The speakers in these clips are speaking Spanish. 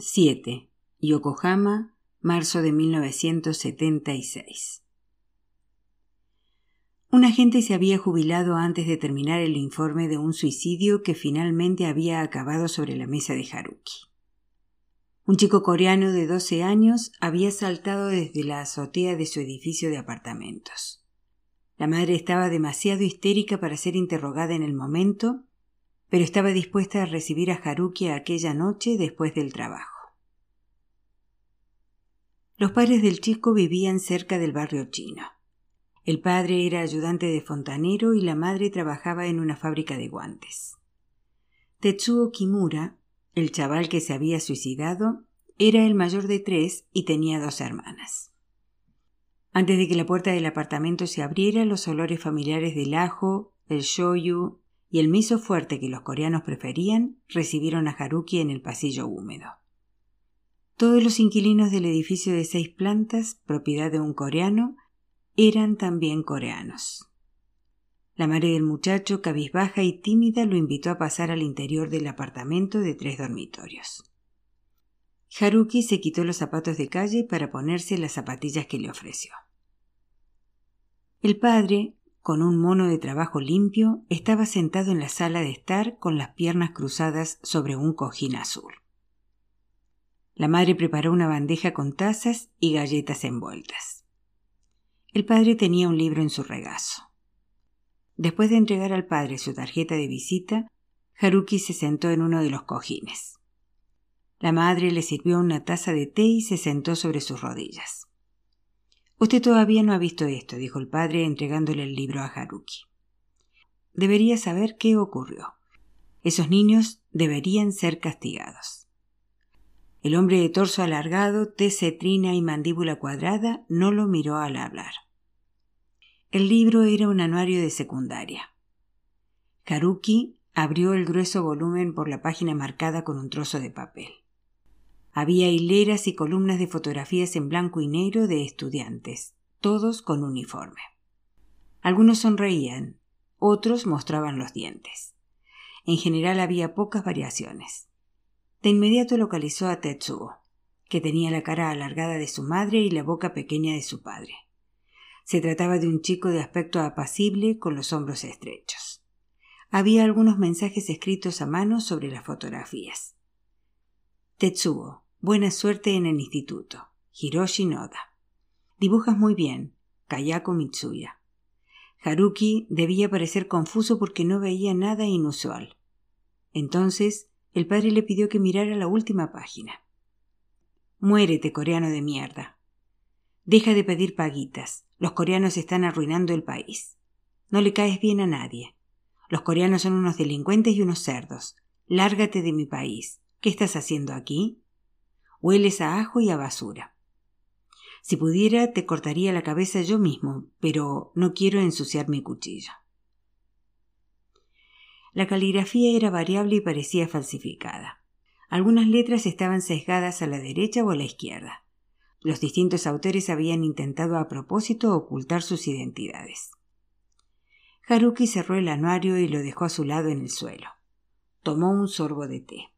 7. Yokohama, marzo de 1976. Un agente se había jubilado antes de terminar el informe de un suicidio que finalmente había acabado sobre la mesa de Haruki. Un chico coreano de 12 años había saltado desde la azotea de su edificio de apartamentos. La madre estaba demasiado histérica para ser interrogada en el momento pero estaba dispuesta a recibir a Haruki aquella noche después del trabajo. Los padres del chico vivían cerca del barrio chino. El padre era ayudante de fontanero y la madre trabajaba en una fábrica de guantes. Tetsuo Kimura, el chaval que se había suicidado, era el mayor de tres y tenía dos hermanas. Antes de que la puerta del apartamento se abriera, los olores familiares del ajo, el shoyu, y el miso fuerte que los coreanos preferían recibieron a Haruki en el pasillo húmedo. Todos los inquilinos del edificio de seis plantas, propiedad de un coreano, eran también coreanos. La madre del muchacho, cabizbaja y tímida, lo invitó a pasar al interior del apartamento de tres dormitorios. Haruki se quitó los zapatos de calle para ponerse las zapatillas que le ofreció. El padre, con un mono de trabajo limpio, estaba sentado en la sala de estar con las piernas cruzadas sobre un cojín azul. La madre preparó una bandeja con tazas y galletas envueltas. El padre tenía un libro en su regazo. Después de entregar al padre su tarjeta de visita, Haruki se sentó en uno de los cojines. La madre le sirvió una taza de té y se sentó sobre sus rodillas. Usted todavía no ha visto esto, dijo el padre entregándole el libro a Haruki. Debería saber qué ocurrió. Esos niños deberían ser castigados. El hombre de torso alargado, tez cetrina y mandíbula cuadrada no lo miró al hablar. El libro era un anuario de secundaria. Haruki abrió el grueso volumen por la página marcada con un trozo de papel. Había hileras y columnas de fotografías en blanco y negro de estudiantes, todos con uniforme. Algunos sonreían, otros mostraban los dientes. En general había pocas variaciones. De inmediato localizó a Tetsuo, que tenía la cara alargada de su madre y la boca pequeña de su padre. Se trataba de un chico de aspecto apacible con los hombros estrechos. Había algunos mensajes escritos a mano sobre las fotografías. Tetsuo, Buena suerte en el instituto. Hiroshi Noda. Dibujas muy bien. Kayako Mitsuya. Haruki debía parecer confuso porque no veía nada inusual. Entonces, el padre le pidió que mirara la última página. Muérete, coreano de mierda. Deja de pedir paguitas. Los coreanos están arruinando el país. No le caes bien a nadie. Los coreanos son unos delincuentes y unos cerdos. Lárgate de mi país. ¿Qué estás haciendo aquí? Hueles a ajo y a basura. Si pudiera, te cortaría la cabeza yo mismo, pero no quiero ensuciar mi cuchillo. La caligrafía era variable y parecía falsificada. Algunas letras estaban sesgadas a la derecha o a la izquierda. Los distintos autores habían intentado a propósito ocultar sus identidades. Haruki cerró el anuario y lo dejó a su lado en el suelo. Tomó un sorbo de té.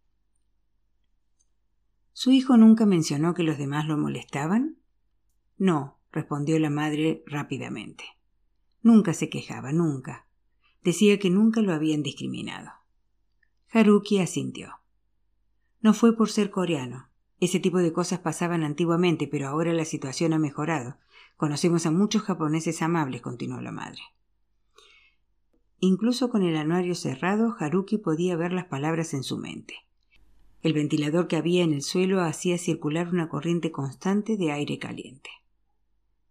¿Su hijo nunca mencionó que los demás lo molestaban? No, respondió la madre rápidamente. Nunca se quejaba, nunca. Decía que nunca lo habían discriminado. Haruki asintió. No fue por ser coreano. Ese tipo de cosas pasaban antiguamente, pero ahora la situación ha mejorado. Conocemos a muchos japoneses amables, continuó la madre. Incluso con el anuario cerrado, Haruki podía ver las palabras en su mente. El ventilador que había en el suelo hacía circular una corriente constante de aire caliente.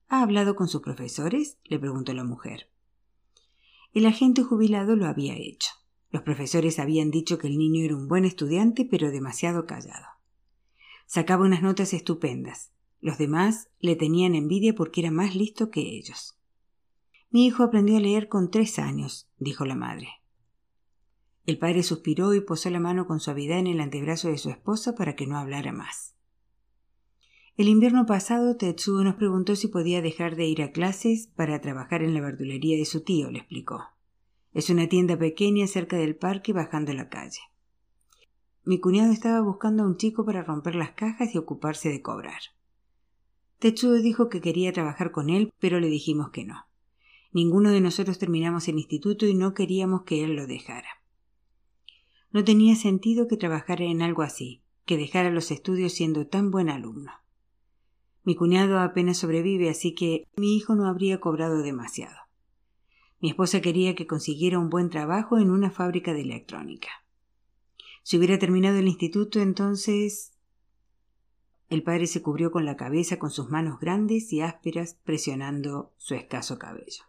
¿Ha hablado con sus profesores? le preguntó la mujer. El agente jubilado lo había hecho. Los profesores habían dicho que el niño era un buen estudiante, pero demasiado callado. Sacaba unas notas estupendas. Los demás le tenían envidia porque era más listo que ellos. Mi hijo aprendió a leer con tres años, dijo la madre. El padre suspiró y posó la mano con suavidad en el antebrazo de su esposa para que no hablara más. El invierno pasado Tetsuo nos preguntó si podía dejar de ir a clases para trabajar en la verdulería de su tío, le explicó. Es una tienda pequeña cerca del parque bajando la calle. mi cuñado estaba buscando a un chico para romper las cajas y ocuparse de cobrar. Tetsuo dijo que quería trabajar con él, pero le dijimos que no. Ninguno de nosotros terminamos el instituto y no queríamos que él lo dejara. No tenía sentido que trabajara en algo así, que dejara los estudios siendo tan buen alumno. Mi cuñado apenas sobrevive, así que mi hijo no habría cobrado demasiado. Mi esposa quería que consiguiera un buen trabajo en una fábrica de electrónica. Si hubiera terminado el instituto, entonces. El padre se cubrió con la cabeza con sus manos grandes y ásperas, presionando su escaso cabello.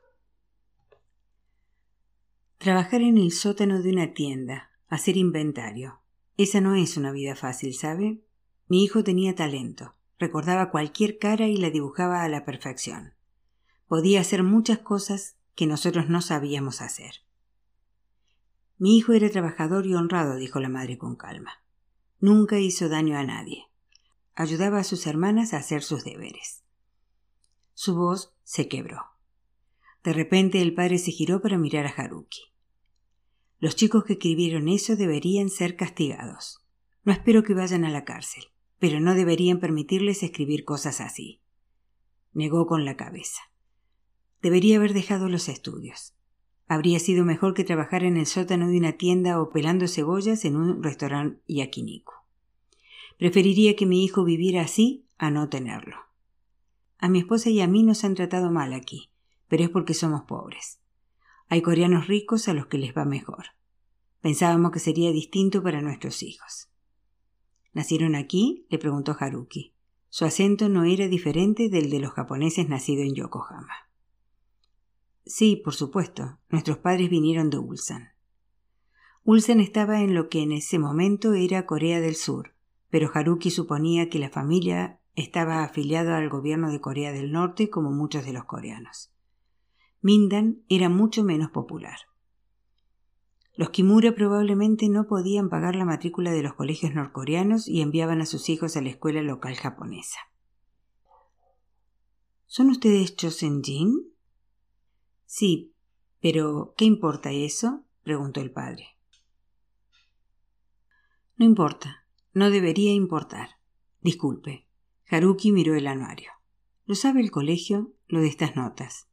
Trabajar en el sótano de una tienda, hacer inventario. Esa no es una vida fácil, ¿sabe? Mi hijo tenía talento, recordaba cualquier cara y la dibujaba a la perfección. Podía hacer muchas cosas que nosotros no sabíamos hacer. Mi hijo era trabajador y honrado, dijo la madre con calma. Nunca hizo daño a nadie. Ayudaba a sus hermanas a hacer sus deberes. Su voz se quebró. De repente el padre se giró para mirar a Haruki. Los chicos que escribieron eso deberían ser castigados. No espero que vayan a la cárcel, pero no deberían permitirles escribir cosas así. Negó con la cabeza. Debería haber dejado los estudios. Habría sido mejor que trabajar en el sótano de una tienda o pelando cebollas en un restaurante yakiniku. Preferiría que mi hijo viviera así a no tenerlo. A mi esposa y a mí nos han tratado mal aquí, pero es porque somos pobres. Hay coreanos ricos a los que les va mejor. Pensábamos que sería distinto para nuestros hijos. ¿Nacieron aquí? le preguntó Haruki. Su acento no era diferente del de los japoneses nacidos en Yokohama. Sí, por supuesto. Nuestros padres vinieron de Ulsan. Ulsan estaba en lo que en ese momento era Corea del Sur, pero Haruki suponía que la familia estaba afiliada al gobierno de Corea del Norte como muchos de los coreanos. Mindan era mucho menos popular. Los Kimura probablemente no podían pagar la matrícula de los colegios norcoreanos y enviaban a sus hijos a la escuela local japonesa. ¿Son ustedes Chosenjin? Sí, pero ¿qué importa eso? preguntó el padre. No importa, no debería importar. Disculpe. Haruki miró el anuario. ¿Lo sabe el colegio? Lo de estas notas.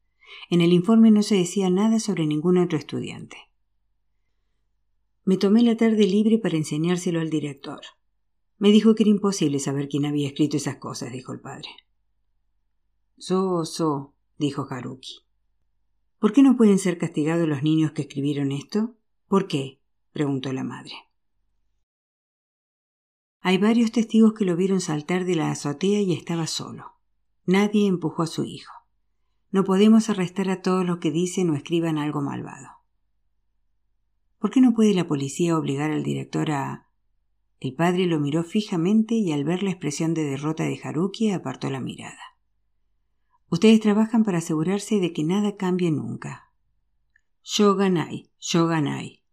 En el informe no se decía nada sobre ningún otro estudiante. Me tomé la tarde libre para enseñárselo al director. Me dijo que era imposible saber quién había escrito esas cosas, dijo el padre. So, so, dijo Haruki. ¿Por qué no pueden ser castigados los niños que escribieron esto? ¿Por qué? preguntó la madre. Hay varios testigos que lo vieron saltar de la azotea y estaba solo. Nadie empujó a su hijo. No podemos arrestar a todos los que dicen o escriban algo malvado. ¿Por qué no puede la policía obligar al director a... El padre lo miró fijamente y al ver la expresión de derrota de Haruki apartó la mirada. Ustedes trabajan para asegurarse de que nada cambie nunca. Yo ganai, yo ganai.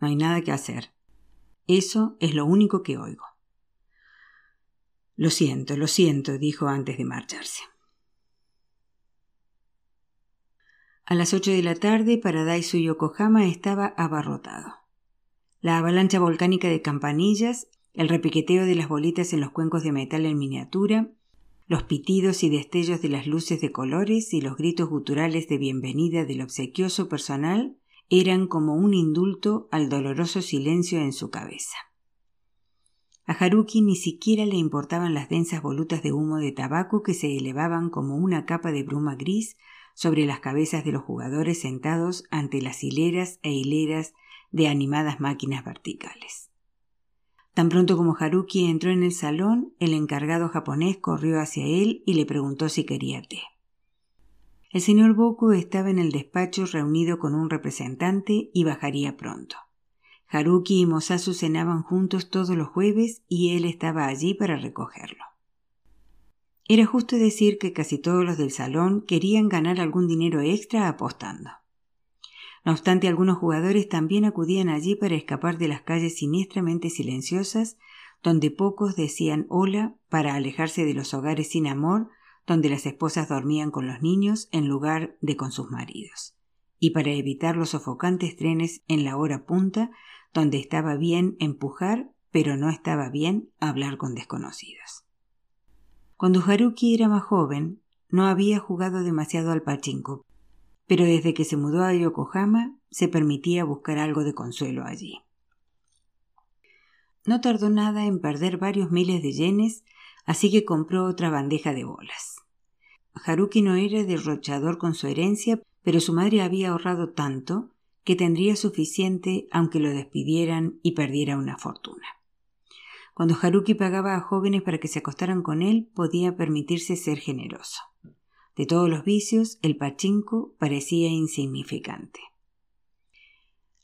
No hay nada que hacer. Eso es lo único que oigo. Lo siento, lo siento, dijo antes de marcharse. A las ocho de la tarde, Paradaiso Yokohama estaba abarrotado. La avalancha volcánica de campanillas, el repiqueteo de las bolitas en los cuencos de metal en miniatura, los pitidos y destellos de las luces de colores y los gritos guturales de bienvenida del obsequioso personal eran como un indulto al doloroso silencio en su cabeza. A Haruki ni siquiera le importaban las densas volutas de humo de tabaco que se elevaban como una capa de bruma gris sobre las cabezas de los jugadores sentados ante las hileras e hileras de animadas máquinas verticales. Tan pronto como Haruki entró en el salón, el encargado japonés corrió hacia él y le preguntó si quería té. El señor Boku estaba en el despacho reunido con un representante y bajaría pronto. Haruki y Mosasu cenaban juntos todos los jueves y él estaba allí para recogerlo. Era justo decir que casi todos los del salón querían ganar algún dinero extra apostando. No obstante, algunos jugadores también acudían allí para escapar de las calles siniestramente silenciosas, donde pocos decían hola para alejarse de los hogares sin amor, donde las esposas dormían con los niños en lugar de con sus maridos, y para evitar los sofocantes trenes en la hora punta, donde estaba bien empujar pero no estaba bien hablar con desconocidos. Cuando Haruki era más joven, no había jugado demasiado al pachinko, pero desde que se mudó a Yokohama se permitía buscar algo de consuelo allí. No tardó nada en perder varios miles de yenes, así que compró otra bandeja de bolas. Haruki no era derrochador con su herencia, pero su madre había ahorrado tanto que tendría suficiente aunque lo despidieran y perdiera una fortuna. Cuando Haruki pagaba a jóvenes para que se acostaran con él, podía permitirse ser generoso. De todos los vicios, el pachinko parecía insignificante.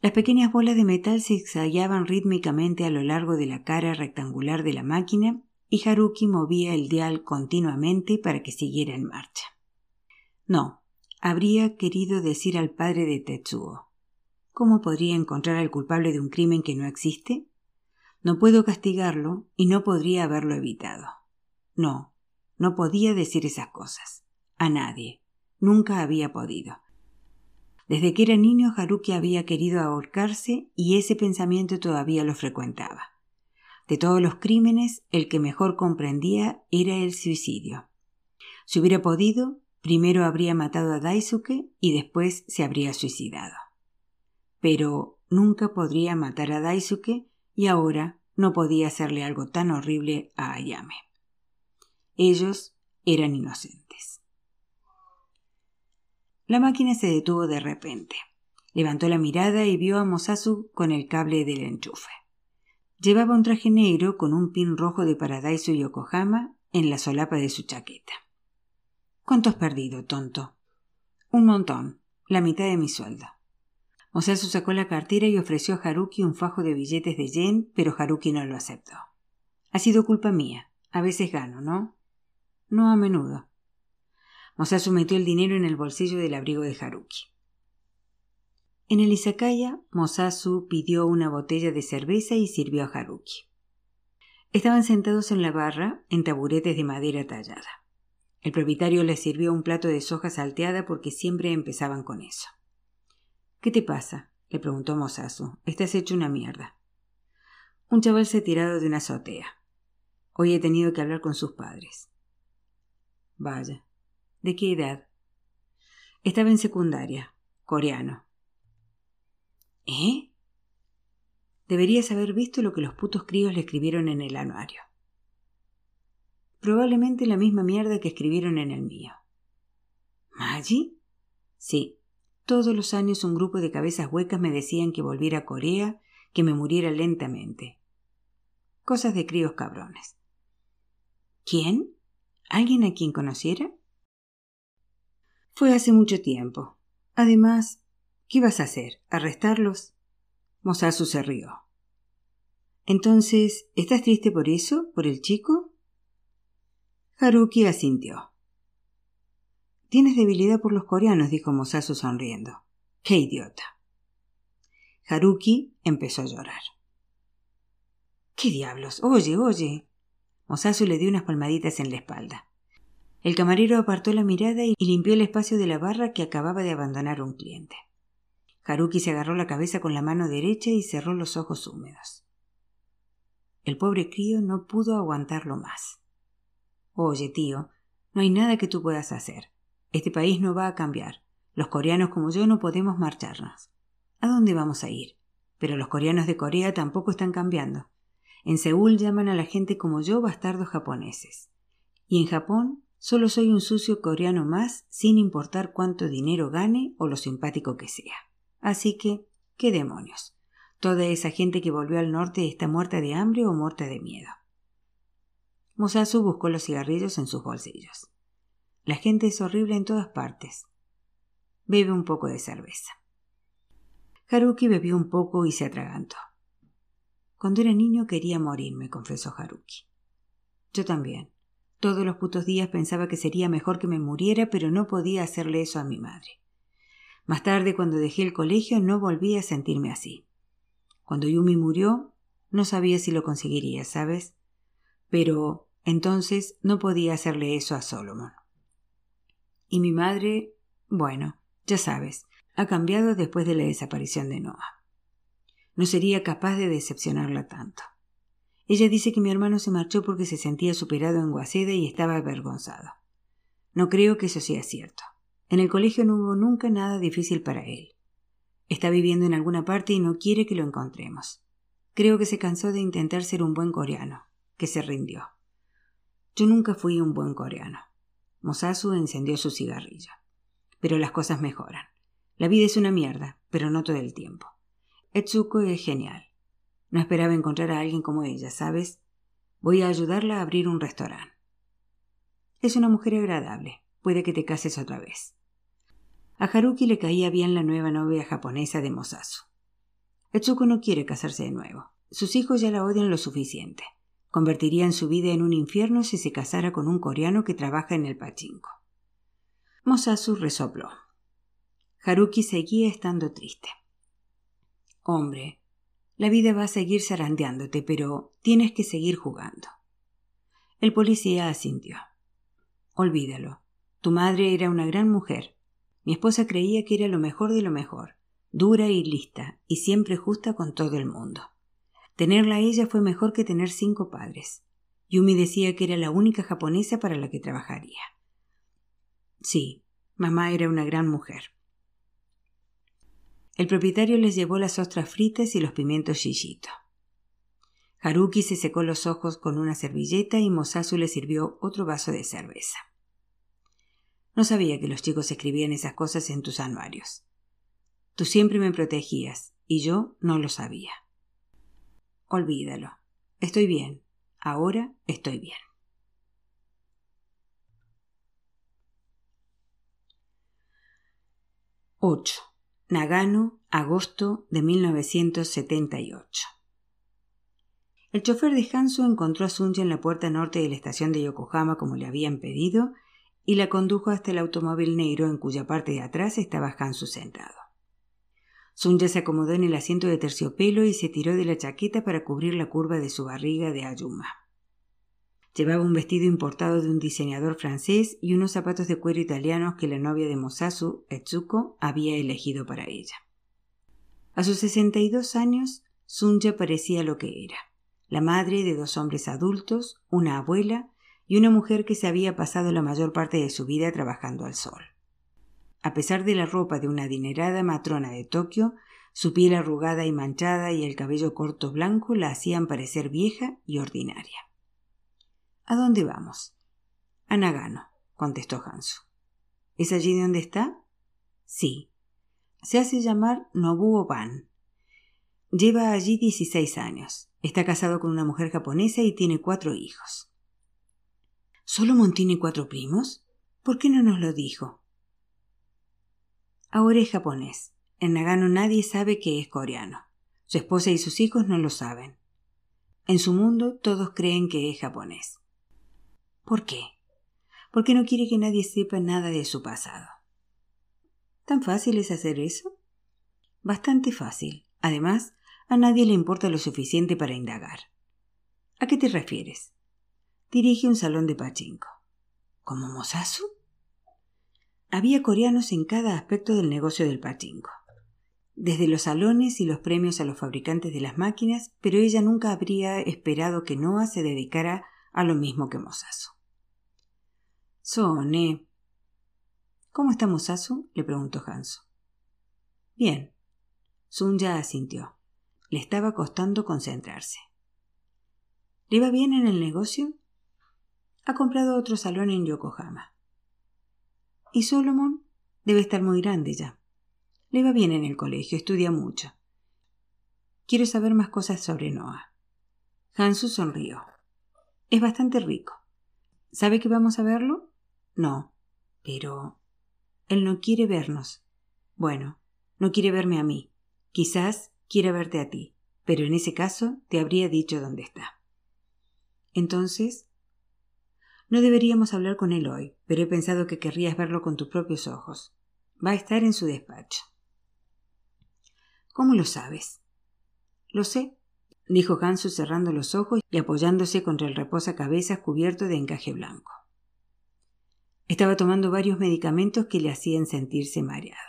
Las pequeñas bolas de metal se exhallaban rítmicamente a lo largo de la cara rectangular de la máquina y Haruki movía el dial continuamente para que siguiera en marcha. No, habría querido decir al padre de Tetsuo. ¿Cómo podría encontrar al culpable de un crimen que no existe? No puedo castigarlo y no podría haberlo evitado. No, no podía decir esas cosas a nadie. Nunca había podido. Desde que era niño Haruki había querido ahorcarse y ese pensamiento todavía lo frecuentaba. De todos los crímenes, el que mejor comprendía era el suicidio. Si hubiera podido, primero habría matado a Daisuke y después se habría suicidado. Pero nunca podría matar a Daisuke y ahora no podía hacerle algo tan horrible a Ayame. Ellos eran inocentes. La máquina se detuvo de repente. Levantó la mirada y vio a Mosasu con el cable del enchufe. Llevaba un traje negro con un pin rojo de Paradaiso y Yokohama en la solapa de su chaqueta. ¿Cuánto has perdido, tonto? Un montón, la mitad de mi sueldo. Mosasu sacó la cartera y ofreció a Haruki un fajo de billetes de yen, pero Haruki no lo aceptó. Ha sido culpa mía. A veces gano, ¿no? No a menudo. Mosasu metió el dinero en el bolsillo del abrigo de Haruki. En el izakaya, Mosasu pidió una botella de cerveza y sirvió a Haruki. Estaban sentados en la barra, en taburetes de madera tallada. El propietario les sirvió un plato de soja salteada porque siempre empezaban con eso. ¿Qué te pasa? le preguntó Mosasu. Estás hecho una mierda. Un chaval se ha tirado de una azotea. Hoy he tenido que hablar con sus padres. Vaya, ¿De qué edad? Estaba en secundaria. Coreano. ¿Eh? Deberías haber visto lo que los putos críos le escribieron en el anuario. Probablemente la misma mierda que escribieron en el mío. ¿Maggie? Sí. Todos los años un grupo de cabezas huecas me decían que volviera a Corea, que me muriera lentamente. Cosas de críos cabrones. ¿Quién? ¿Alguien a quien conociera? Fue hace mucho tiempo. Además, ¿qué ibas a hacer? ¿Arrestarlos? Mosasu se rió. Entonces, ¿estás triste por eso? ¿Por el chico? Haruki asintió. Tienes debilidad por los coreanos, dijo Mosasu sonriendo. ¡Qué idiota! Haruki empezó a llorar. ¿Qué diablos? Oye, oye. Mosasu le dio unas palmaditas en la espalda. El camarero apartó la mirada y limpió el espacio de la barra que acababa de abandonar un cliente. Haruki se agarró la cabeza con la mano derecha y cerró los ojos húmedos. El pobre crío no pudo aguantarlo más. Oye, tío, no hay nada que tú puedas hacer. Este país no va a cambiar. Los coreanos como yo no podemos marcharnos. ¿A dónde vamos a ir? Pero los coreanos de Corea tampoco están cambiando. En Seúl llaman a la gente como yo bastardos japoneses. Y en Japón Solo soy un sucio coreano más, sin importar cuánto dinero gane o lo simpático que sea. Así que, ¿qué demonios? Toda esa gente que volvió al norte está muerta de hambre o muerta de miedo. Musasu buscó los cigarrillos en sus bolsillos. La gente es horrible en todas partes. Bebe un poco de cerveza. Haruki bebió un poco y se atragantó. Cuando era niño quería morirme, confesó Haruki. Yo también. Todos los putos días pensaba que sería mejor que me muriera, pero no podía hacerle eso a mi madre. Más tarde, cuando dejé el colegio, no volví a sentirme así. Cuando Yumi murió, no sabía si lo conseguiría, ¿sabes? Pero entonces no podía hacerle eso a Solomon. Y mi madre, bueno, ya sabes, ha cambiado después de la desaparición de Noah. No sería capaz de decepcionarla tanto. Ella dice que mi hermano se marchó porque se sentía superado en Guaseda y estaba avergonzado. No creo que eso sea cierto. En el colegio no hubo nunca nada difícil para él. Está viviendo en alguna parte y no quiere que lo encontremos. Creo que se cansó de intentar ser un buen coreano, que se rindió. Yo nunca fui un buen coreano. Mosasu encendió su cigarrillo. Pero las cosas mejoran. La vida es una mierda, pero no todo el tiempo. Etsuko es genial. No esperaba encontrar a alguien como ella, ¿sabes? Voy a ayudarla a abrir un restaurante. Es una mujer agradable. Puede que te cases otra vez. A Haruki le caía bien la nueva novia japonesa de Mosasu. Etsuko no quiere casarse de nuevo. Sus hijos ya la odian lo suficiente. Convertirían su vida en un infierno si se casara con un coreano que trabaja en el pachinko. Mosasu resopló. Haruki seguía estando triste. Hombre, la vida va a seguir zarandeándote, pero tienes que seguir jugando. El policía asintió. Olvídalo. Tu madre era una gran mujer. Mi esposa creía que era lo mejor de lo mejor, dura y lista, y siempre justa con todo el mundo. Tenerla a ella fue mejor que tener cinco padres. Yumi decía que era la única japonesa para la que trabajaría. Sí, mamá era una gran mujer. El propietario les llevó las ostras fritas y los pimientos shishito. Haruki se secó los ojos con una servilleta y Mosasu le sirvió otro vaso de cerveza. No sabía que los chicos escribían esas cosas en tus anuarios. Tú siempre me protegías y yo no lo sabía. Olvídalo. Estoy bien. Ahora estoy bien. Ocho. Nagano, agosto de 1978. El chofer de Hansu encontró a Sunja en la puerta norte de la estación de Yokohama como le habían pedido y la condujo hasta el automóvil negro en cuya parte de atrás estaba Hansu sentado. Sunja se acomodó en el asiento de terciopelo y se tiró de la chaqueta para cubrir la curva de su barriga de ayuma. Llevaba un vestido importado de un diseñador francés y unos zapatos de cuero italianos que la novia de Mosasu, Etsuko, había elegido para ella. A sus sesenta y dos años, Sunja parecía lo que era, la madre de dos hombres adultos, una abuela y una mujer que se había pasado la mayor parte de su vida trabajando al sol. A pesar de la ropa de una adinerada matrona de Tokio, su piel arrugada y manchada y el cabello corto blanco la hacían parecer vieja y ordinaria. ¿A dónde vamos? A Nagano, contestó Hansu. ¿Es allí donde está? Sí. Se hace llamar Nobuo Ban. Lleva allí dieciséis años. Está casado con una mujer japonesa y tiene cuatro hijos. ¿Solomon tiene cuatro primos? ¿Por qué no nos lo dijo? Ahora es japonés. En Nagano nadie sabe que es coreano. Su esposa y sus hijos no lo saben. En su mundo todos creen que es japonés. ¿Por qué? Porque no quiere que nadie sepa nada de su pasado. ¿Tan fácil es hacer eso? Bastante fácil. Además, a nadie le importa lo suficiente para indagar. ¿A qué te refieres? Dirige un salón de pachinko. ¿Como Mosasu? Había coreanos en cada aspecto del negocio del pachinko. Desde los salones y los premios a los fabricantes de las máquinas, pero ella nunca habría esperado que Noah se dedicara a lo mismo que Mosasu. Sone. ¿Cómo está Mosasu? le preguntó Hanso. Bien. ya asintió. Le estaba costando concentrarse. ¿Le va bien en el negocio? Ha comprado otro salón en Yokohama. Y Solomon debe estar muy grande ya. Le va bien en el colegio, estudia mucho. Quiero saber más cosas sobre Noah. Hansu sonrió. Es bastante rico. ¿Sabe que vamos a verlo? No. Pero. Él no quiere vernos. Bueno, no quiere verme a mí. Quizás quiera verte a ti, pero en ese caso te habría dicho dónde está. Entonces, no deberíamos hablar con él hoy, pero he pensado que querrías verlo con tus propios ojos. Va a estar en su despacho. ¿Cómo lo sabes? Lo sé, dijo Hansu cerrando los ojos y apoyándose contra el reposacabezas cubierto de encaje blanco. Estaba tomando varios medicamentos que le hacían sentirse mareado.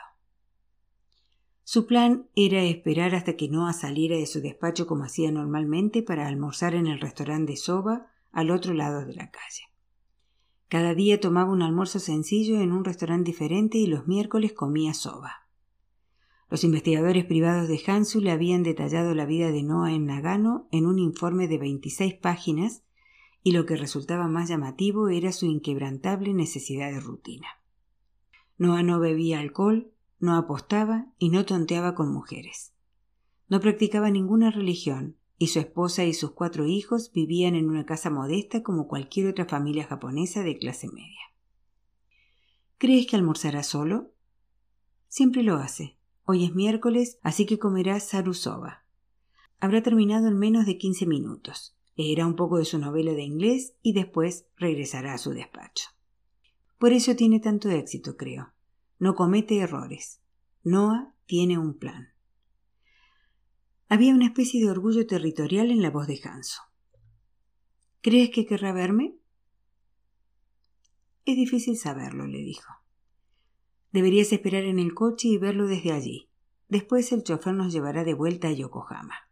Su plan era esperar hasta que Noah saliera de su despacho como hacía normalmente para almorzar en el restaurante de Soba al otro lado de la calle. Cada día tomaba un almuerzo sencillo en un restaurante diferente y los miércoles comía soba. Los investigadores privados de Hansu le habían detallado la vida de Noah en Nagano en un informe de 26 páginas y lo que resultaba más llamativo era su inquebrantable necesidad de rutina. Noah no bebía alcohol, no apostaba y no tonteaba con mujeres. No practicaba ninguna religión, y su esposa y sus cuatro hijos vivían en una casa modesta como cualquier otra familia japonesa de clase media. ¿Crees que almorzará solo? Siempre lo hace. Hoy es miércoles, así que comerá sarusoba. Habrá terminado en menos de quince minutos. Leerá un poco de su novela de inglés y después regresará a su despacho. Por eso tiene tanto éxito, creo. No comete errores. Noah tiene un plan. Había una especie de orgullo territorial en la voz de Hanso. ¿Crees que querrá verme? Es difícil saberlo, le dijo. Deberías esperar en el coche y verlo desde allí. Después el chofer nos llevará de vuelta a Yokohama.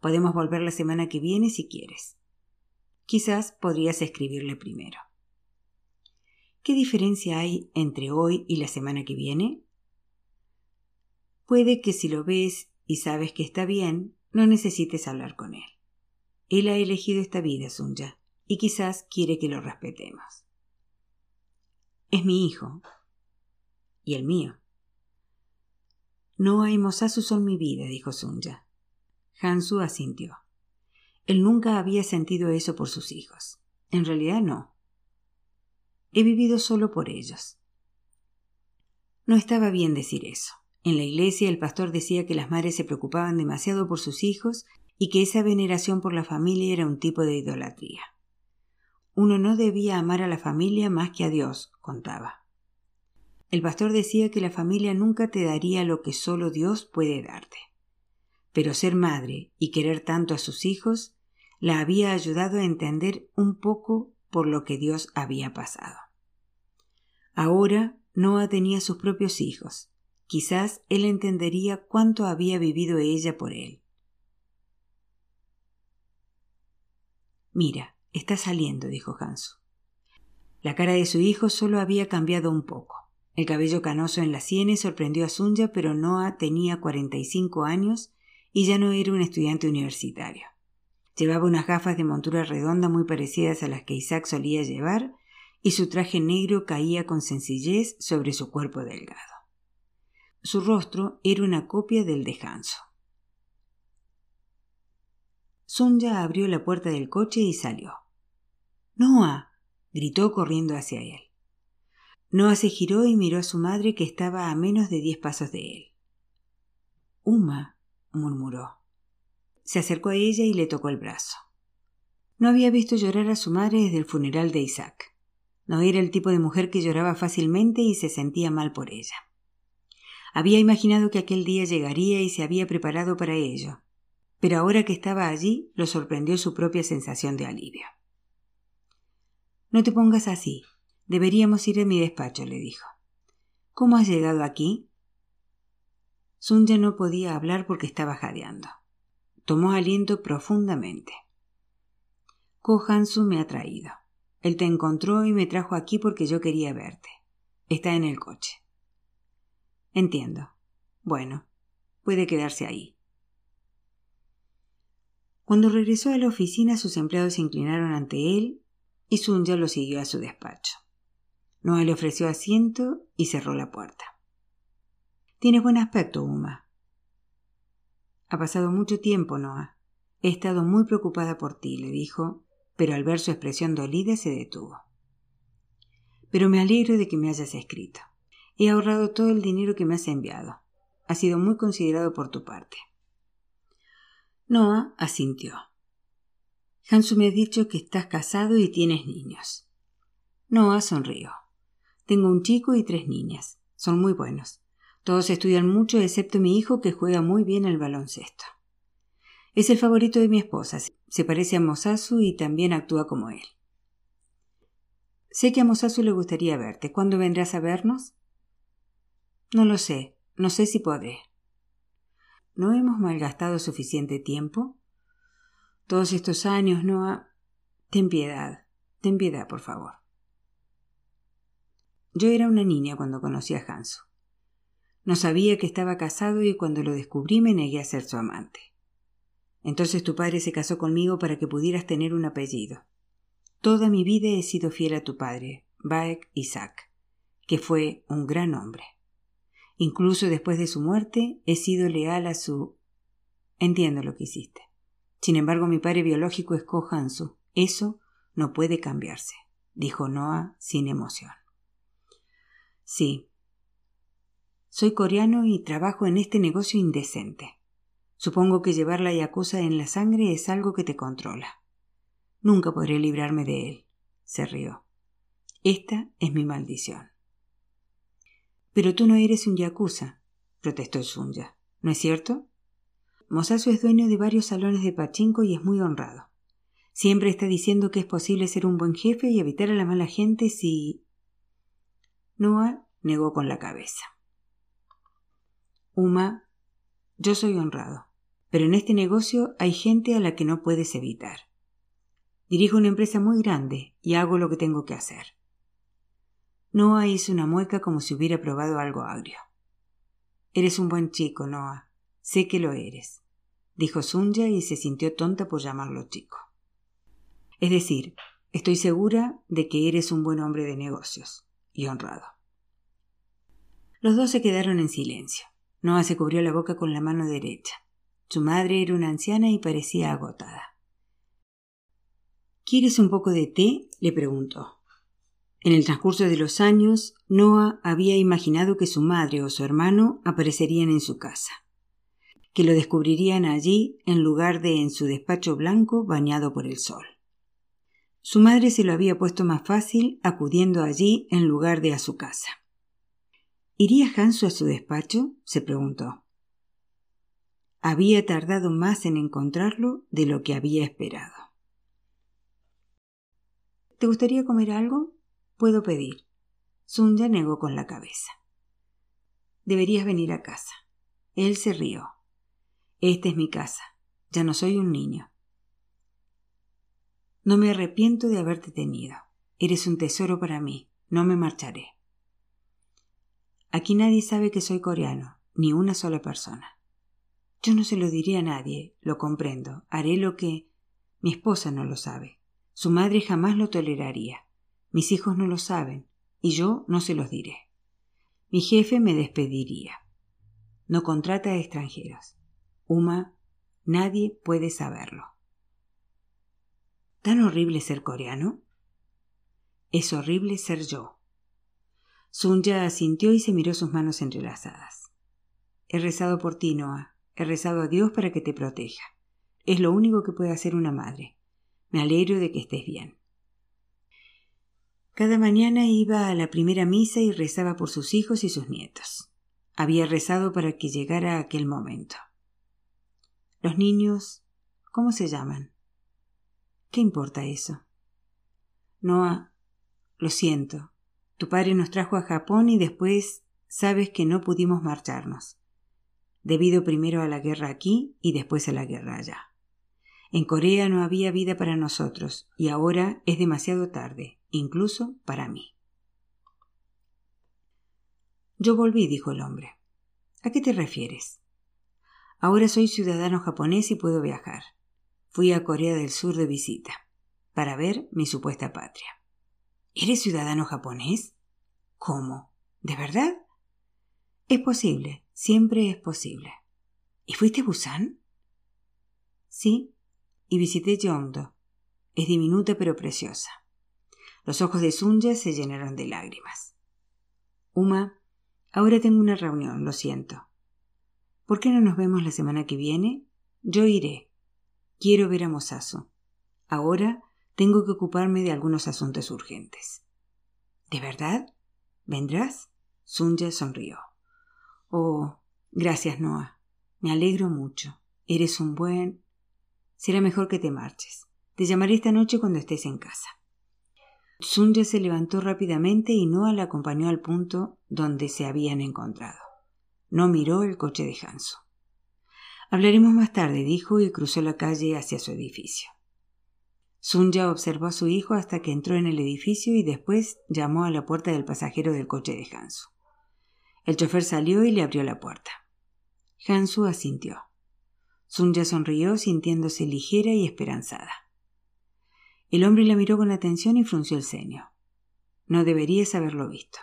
Podemos volver la semana que viene si quieres. Quizás podrías escribirle primero. ¿Qué diferencia hay entre hoy y la semana que viene? Puede que si lo ves y sabes que está bien, no necesites hablar con él. Él ha elegido esta vida, Sunya, y quizás quiere que lo respetemos. Es mi hijo. Y el mío. No y Mosasu son mi vida, dijo Sunya. Hansu asintió. Él nunca había sentido eso por sus hijos. En realidad no. He vivido solo por ellos. No estaba bien decir eso. En la iglesia el pastor decía que las madres se preocupaban demasiado por sus hijos y que esa veneración por la familia era un tipo de idolatría. Uno no debía amar a la familia más que a Dios, contaba. El pastor decía que la familia nunca te daría lo que solo Dios puede darte. Pero ser madre y querer tanto a sus hijos la había ayudado a entender un poco por lo que Dios había pasado. Ahora Noah tenía sus propios hijos. Quizás él entendería cuánto había vivido ella por él. Mira, está saliendo, dijo Hansu. La cara de su hijo solo había cambiado un poco. El cabello canoso en las sienes sorprendió a Sunya, pero Noah tenía cuarenta y cinco años y ya no era un estudiante universitario. Llevaba unas gafas de montura redonda muy parecidas a las que Isaac solía llevar y su traje negro caía con sencillez sobre su cuerpo delgado. Su rostro era una copia del de Hanso. Sonja abrió la puerta del coche y salió. Noah. gritó corriendo hacia él. Noah se giró y miró a su madre que estaba a menos de diez pasos de él. Uma, murmuró. Se acercó a ella y le tocó el brazo. No había visto llorar a su madre desde el funeral de Isaac. No era el tipo de mujer que lloraba fácilmente y se sentía mal por ella. Había imaginado que aquel día llegaría y se había preparado para ello, pero ahora que estaba allí lo sorprendió su propia sensación de alivio. No te pongas así. Deberíamos ir a mi despacho, le dijo. ¿Cómo has llegado aquí? Sunya no podía hablar porque estaba jadeando. Tomó aliento profundamente. Kohansu me ha traído. Él te encontró y me trajo aquí porque yo quería verte. Está en el coche. Entiendo. Bueno, puede quedarse ahí. Cuando regresó a la oficina, sus empleados se inclinaron ante él y Sunya lo siguió a su despacho. Noah le ofreció asiento y cerró la puerta. Tienes buen aspecto, Uma. Ha pasado mucho tiempo, Noah. He estado muy preocupada por ti, le dijo, pero al ver su expresión dolida se detuvo. Pero me alegro de que me hayas escrito. He ahorrado todo el dinero que me has enviado. Ha sido muy considerado por tu parte. Noah asintió. Hansu me ha dicho que estás casado y tienes niños. Noah sonrió. Tengo un chico y tres niñas. Son muy buenos. Todos estudian mucho excepto mi hijo que juega muy bien el baloncesto. Es el favorito de mi esposa. Se parece a Mosasu y también actúa como él. Sé que a Mosasu le gustaría verte. ¿Cuándo vendrás a vernos? No lo sé. No sé si podré. ¿No hemos malgastado suficiente tiempo? Todos estos años, Noah. Ten piedad, ten piedad, por favor. Yo era una niña cuando conocí a Hanso. No sabía que estaba casado y cuando lo descubrí me negué a ser su amante. Entonces tu padre se casó conmigo para que pudieras tener un apellido. Toda mi vida he sido fiel a tu padre, Baek Isaac, que fue un gran hombre. Incluso después de su muerte he sido leal a su. Entiendo lo que hiciste. Sin embargo, mi padre biológico es Ko Hansu. Eso no puede cambiarse, dijo Noah sin emoción. Sí. Soy coreano y trabajo en este negocio indecente. Supongo que llevar la yakuza en la sangre es algo que te controla. Nunca podré librarme de él. Se rió. Esta es mi maldición. Pero tú no eres un yakuza, protestó Sunya. ¿No es cierto? Mosasu es dueño de varios salones de pachinko y es muy honrado. Siempre está diciendo que es posible ser un buen jefe y evitar a la mala gente si. Noah negó con la cabeza. Uma, yo soy honrado, pero en este negocio hay gente a la que no puedes evitar. Dirijo una empresa muy grande y hago lo que tengo que hacer. Noah hizo una mueca como si hubiera probado algo agrio. Eres un buen chico, Noah. Sé que lo eres, dijo Sunja y se sintió tonta por llamarlo chico. Es decir, estoy segura de que eres un buen hombre de negocios y honrado. Los dos se quedaron en silencio. Noah se cubrió la boca con la mano derecha. Su madre era una anciana y parecía agotada. ¿Quieres un poco de té? le preguntó. En el transcurso de los años, Noah había imaginado que su madre o su hermano aparecerían en su casa, que lo descubrirían allí en lugar de en su despacho blanco bañado por el sol. Su madre se lo había puesto más fácil acudiendo allí en lugar de a su casa. ¿Iría Hanso a su despacho? se preguntó. Había tardado más en encontrarlo de lo que había esperado. ¿Te gustaría comer algo? Puedo pedir. Sunya negó con la cabeza. Deberías venir a casa. Él se rió. Esta es mi casa. Ya no soy un niño. No me arrepiento de haberte tenido. Eres un tesoro para mí. No me marcharé. Aquí nadie sabe que soy coreano, ni una sola persona. Yo no se lo diré a nadie, lo comprendo. Haré lo que. Mi esposa no lo sabe. Su madre jamás lo toleraría. Mis hijos no lo saben, y yo no se los diré. Mi jefe me despediría. No contrata a extranjeros. Uma, nadie puede saberlo. ¿Tan horrible ser coreano? Es horrible ser yo. Sunya asintió y se miró sus manos entrelazadas. He rezado por ti, Noah. He rezado a Dios para que te proteja. Es lo único que puede hacer una madre. Me alegro de que estés bien. Cada mañana iba a la primera misa y rezaba por sus hijos y sus nietos. Había rezado para que llegara aquel momento. Los niños, ¿cómo se llaman? ¿Qué importa eso? Noah, lo siento. Tu padre nos trajo a Japón y después sabes que no pudimos marcharnos, debido primero a la guerra aquí y después a la guerra allá. En Corea no había vida para nosotros y ahora es demasiado tarde incluso para mí. Yo volví, dijo el hombre. ¿A qué te refieres? Ahora soy ciudadano japonés y puedo viajar. Fui a Corea del Sur de visita, para ver mi supuesta patria. ¿Eres ciudadano japonés? ¿Cómo? ¿De verdad? Es posible, siempre es posible. ¿Y fuiste a Busan? Sí, y visité Yongdo. Es diminuta pero preciosa. Los ojos de Sunya se llenaron de lágrimas. Uma, ahora tengo una reunión, lo siento. ¿Por qué no nos vemos la semana que viene? Yo iré. Quiero ver a Mosazo. Ahora tengo que ocuparme de algunos asuntos urgentes. ¿De verdad? ¿Vendrás? Sunya sonrió. Oh, gracias, Noah. Me alegro mucho. Eres un buen. Será mejor que te marches. Te llamaré esta noche cuando estés en casa. Sunja se levantó rápidamente y Noah la acompañó al punto donde se habían encontrado. No miró el coche de Hanso. Hablaremos más tarde, dijo y cruzó la calle hacia su edificio. Sunya observó a su hijo hasta que entró en el edificio y después llamó a la puerta del pasajero del coche de Hansu. El chofer salió y le abrió la puerta. Hansu asintió. Sunya sonrió sintiéndose ligera y esperanzada. El hombre la miró con atención y frunció el ceño. No deberías haberlo visto.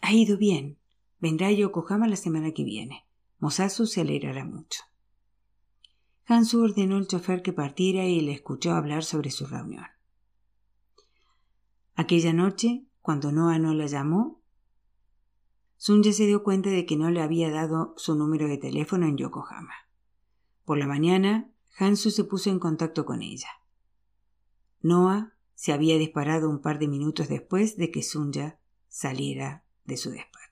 Ha ido bien. Vendrá a Yokohama la semana que viene. Mosasu se alegrará mucho. Hansu ordenó al chofer que partiera y le escuchó hablar sobre su reunión. Aquella noche, cuando Noah no la llamó, Sunja se dio cuenta de que no le había dado su número de teléfono en Yokohama. Por la mañana, Hansu se puso en contacto con ella. Noah se había disparado un par de minutos después de que Sunja saliera de su despacho.